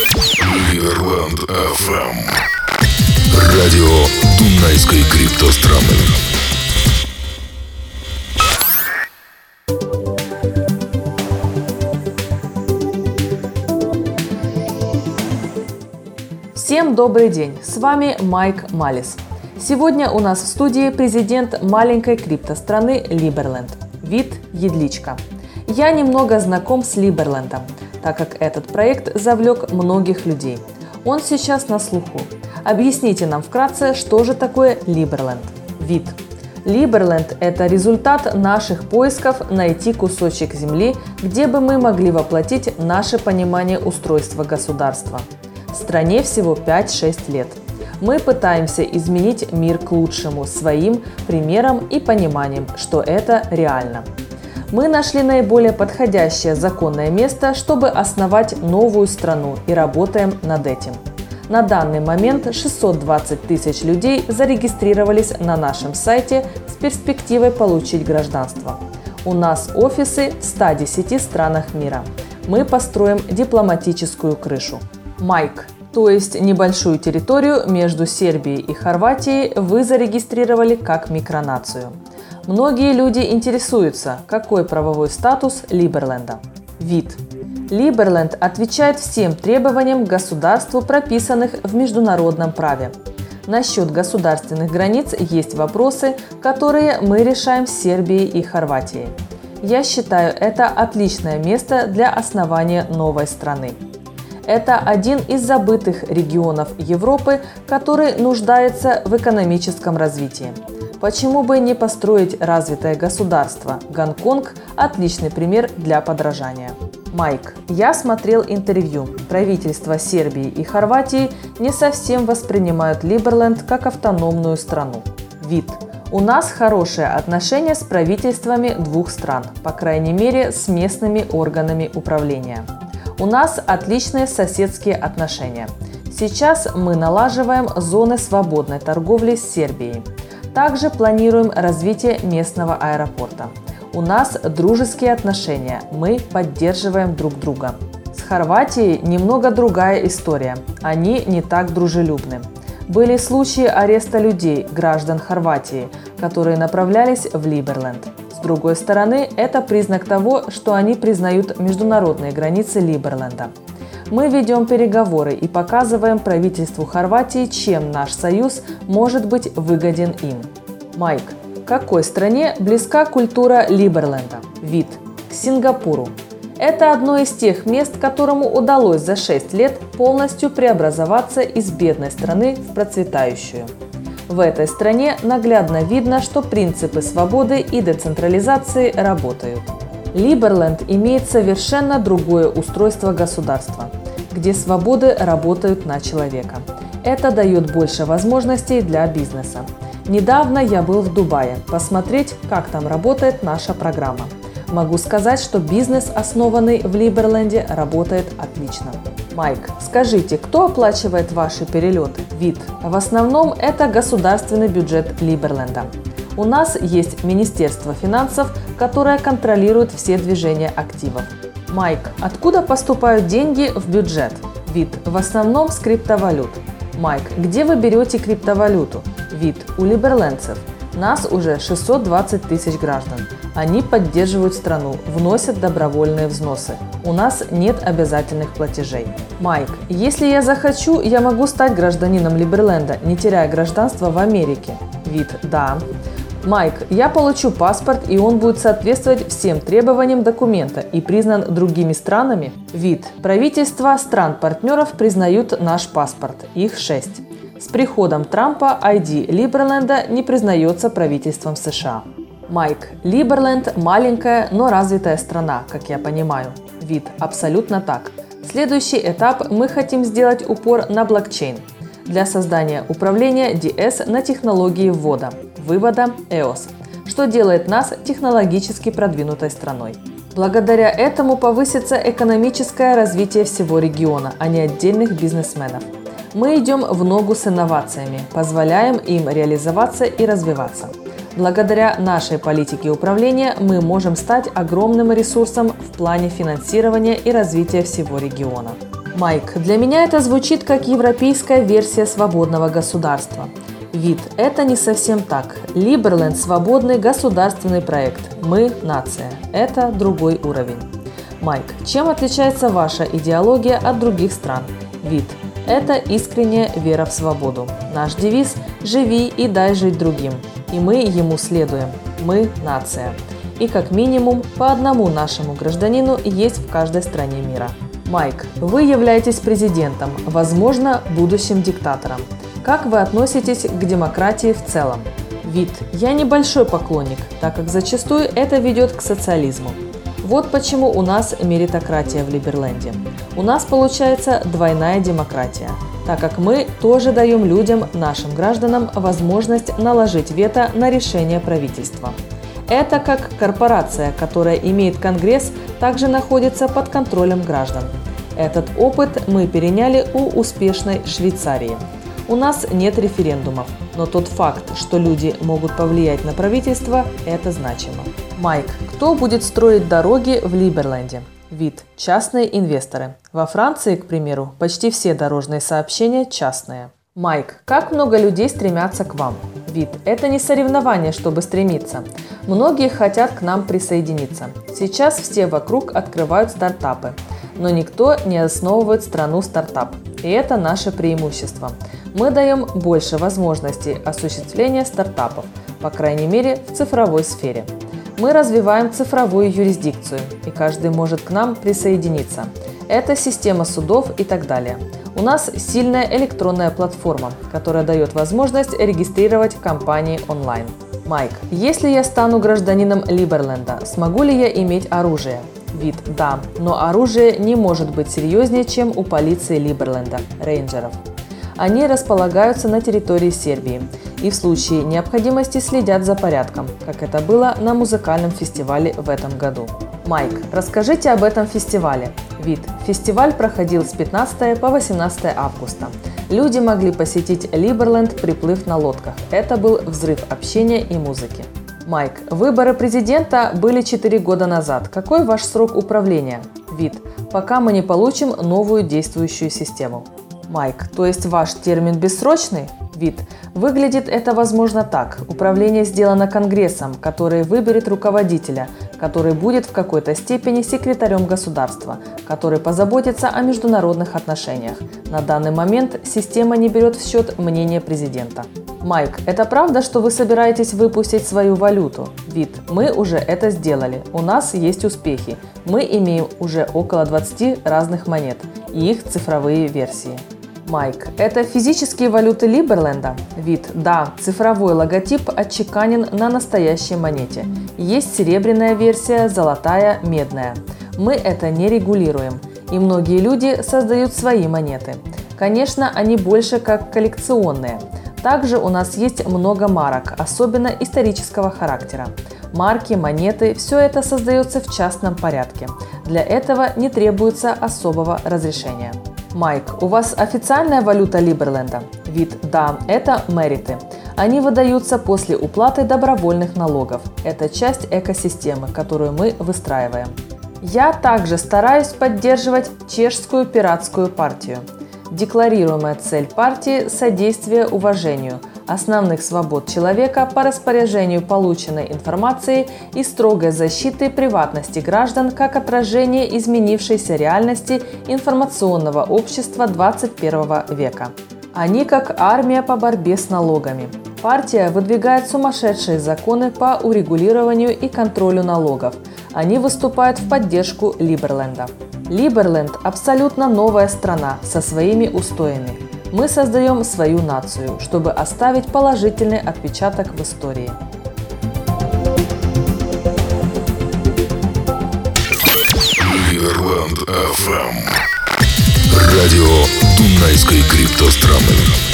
Лидерленд FM. Радио Дунайской криптостраны. Всем добрый день! С вами Майк Малис. Сегодня у нас в студии президент маленькой криптостраны Либерленд. Вид Едличка. Я немного знаком с Либерлендом, так как этот проект завлек многих людей. Он сейчас на слуху. Объясните нам вкратце, что же такое Либерленд. Вид. Либерленд – это результат наших поисков найти кусочек земли, где бы мы могли воплотить наше понимание устройства государства. Стране всего 5-6 лет. Мы пытаемся изменить мир к лучшему своим примером и пониманием, что это реально. Мы нашли наиболее подходящее законное место, чтобы основать новую страну и работаем над этим – на данный момент 620 тысяч людей зарегистрировались на нашем сайте с перспективой получить гражданство. У нас офисы в 110 странах мира. Мы построим дипломатическую крышу. Майк, то есть небольшую территорию между Сербией и Хорватией вы зарегистрировали как микронацию. Многие люди интересуются, какой правовой статус Либерленда. Вид. Либерленд отвечает всем требованиям государству, прописанных в международном праве. Насчет государственных границ есть вопросы, которые мы решаем с Сербией и Хорватией. Я считаю, это отличное место для основания новой страны. Это один из забытых регионов Европы, который нуждается в экономическом развитии. Почему бы не построить развитое государство? Гонконг – отличный пример для подражания. Майк, я смотрел интервью. Правительства Сербии и Хорватии не совсем воспринимают Либерленд как автономную страну. Вид. У нас хорошие отношения с правительствами двух стран, по крайней мере с местными органами управления. У нас отличные соседские отношения. Сейчас мы налаживаем зоны свободной торговли с Сербией. Также планируем развитие местного аэропорта. У нас дружеские отношения, мы поддерживаем друг друга. С Хорватией немного другая история. Они не так дружелюбны. Были случаи ареста людей, граждан Хорватии, которые направлялись в Либерленд. С другой стороны, это признак того, что они признают международные границы Либерленда. Мы ведем переговоры и показываем правительству Хорватии, чем наш союз может быть выгоден им. Майк, какой стране близка культура Либерленда? Вид. К Сингапуру. Это одно из тех мест, которому удалось за 6 лет полностью преобразоваться из бедной страны в процветающую. В этой стране наглядно видно, что принципы свободы и децентрализации работают. Либерленд имеет совершенно другое устройство государства, где свободы работают на человека. Это дает больше возможностей для бизнеса. Недавно я был в Дубае посмотреть, как там работает наша программа. Могу сказать, что бизнес, основанный в Либерленде, работает отлично. Майк, скажите, кто оплачивает ваши перелеты? Вид. В основном это государственный бюджет Либерленда. У нас есть Министерство финансов, которое контролирует все движения активов. Майк, откуда поступают деньги в бюджет? Вид. В основном с криптовалют. Майк, где вы берете криптовалюту? Вид. У либерленцев. Нас уже 620 тысяч граждан. Они поддерживают страну, вносят добровольные взносы. У нас нет обязательных платежей. Майк, если я захочу, я могу стать гражданином Либерленда, не теряя гражданство в Америке. Вид. Да. Майк, я получу паспорт, и он будет соответствовать всем требованиям документа и признан другими странами? Вид. Правительства стран-партнеров признают наш паспорт. Их шесть. С приходом Трампа ID Либерленда не признается правительством США. Майк. Либерленд – маленькая, но развитая страна, как я понимаю. Вид. Абсолютно так. Следующий этап мы хотим сделать упор на блокчейн для создания управления DS на технологии ввода, вывода EOS, что делает нас технологически продвинутой страной. Благодаря этому повысится экономическое развитие всего региона, а не отдельных бизнесменов – мы идем в ногу с инновациями, позволяем им реализоваться и развиваться. Благодаря нашей политике управления мы можем стать огромным ресурсом в плане финансирования и развития всего региона. Майк, для меня это звучит как европейская версия свободного государства. Вид – это не совсем так. Либерленд – свободный государственный проект. Мы – нация. Это другой уровень. Майк, чем отличается ваша идеология от других стран? Вид – это искренняя вера в свободу. Наш девиз – «Живи и дай жить другим». И мы ему следуем. Мы – нация. И как минимум по одному нашему гражданину есть в каждой стране мира. Майк, вы являетесь президентом, возможно, будущим диктатором. Как вы относитесь к демократии в целом? Вид. Я небольшой поклонник, так как зачастую это ведет к социализму. Вот почему у нас меритократия в Либерленде. У нас получается двойная демократия, так как мы тоже даем людям, нашим гражданам, возможность наложить вето на решение правительства. Это как корпорация, которая имеет Конгресс, также находится под контролем граждан. Этот опыт мы переняли у успешной Швейцарии. У нас нет референдумов, но тот факт, что люди могут повлиять на правительство, это значимо. Майк, кто будет строить дороги в Либерленде? Вид – частные инвесторы. Во Франции, к примеру, почти все дорожные сообщения частные. Майк, как много людей стремятся к вам? Вид – это не соревнование, чтобы стремиться. Многие хотят к нам присоединиться. Сейчас все вокруг открывают стартапы но никто не основывает страну стартап. И это наше преимущество. Мы даем больше возможностей осуществления стартапов, по крайней мере в цифровой сфере. Мы развиваем цифровую юрисдикцию, и каждый может к нам присоединиться. Это система судов и так далее. У нас сильная электронная платформа, которая дает возможность регистрировать компании онлайн. Майк, если я стану гражданином Либерленда, смогу ли я иметь оружие? Вид – да, но оружие не может быть серьезнее, чем у полиции Либерленда, рейнджеров. Они располагаются на территории Сербии и в случае необходимости следят за порядком, как это было на музыкальном фестивале в этом году. Майк, расскажите об этом фестивале. Вид. Фестиваль проходил с 15 по 18 августа. Люди могли посетить Либерленд, приплыв на лодках. Это был взрыв общения и музыки. Майк, выборы президента были 4 года назад. Какой ваш срок управления? Вид. Пока мы не получим новую действующую систему. Майк, то есть ваш термин бессрочный? Вид. Выглядит это возможно так. Управление сделано Конгрессом, который выберет руководителя, который будет в какой-то степени секретарем государства, который позаботится о международных отношениях. На данный момент система не берет в счет мнение президента. Майк, это правда, что вы собираетесь выпустить свою валюту? Вид, мы уже это сделали. У нас есть успехи. Мы имеем уже около 20 разных монет и их цифровые версии. Майк. Это физические валюты Либерленда? Вид. Да, цифровой логотип отчеканен на настоящей монете. Есть серебряная версия, золотая, медная. Мы это не регулируем. И многие люди создают свои монеты. Конечно, они больше как коллекционные. Также у нас есть много марок, особенно исторического характера. Марки, монеты – все это создается в частном порядке. Для этого не требуется особого разрешения. Майк, у вас официальная валюта Либерленда? Вид – да, это мериты. Они выдаются после уплаты добровольных налогов. Это часть экосистемы, которую мы выстраиваем. Я также стараюсь поддерживать чешскую пиратскую партию. Декларируемая цель партии – содействие уважению – основных свобод человека по распоряжению полученной информации и строгой защиты приватности граждан как отражение изменившейся реальности информационного общества 21 века. Они как армия по борьбе с налогами. Партия выдвигает сумасшедшие законы по урегулированию и контролю налогов. Они выступают в поддержку Либерленда. Либерленд – абсолютно новая страна со своими устоями. Мы создаем свою нацию, чтобы оставить положительный отпечаток в истории. Ливерланд ФМ. Радио Дунайской криптостраны.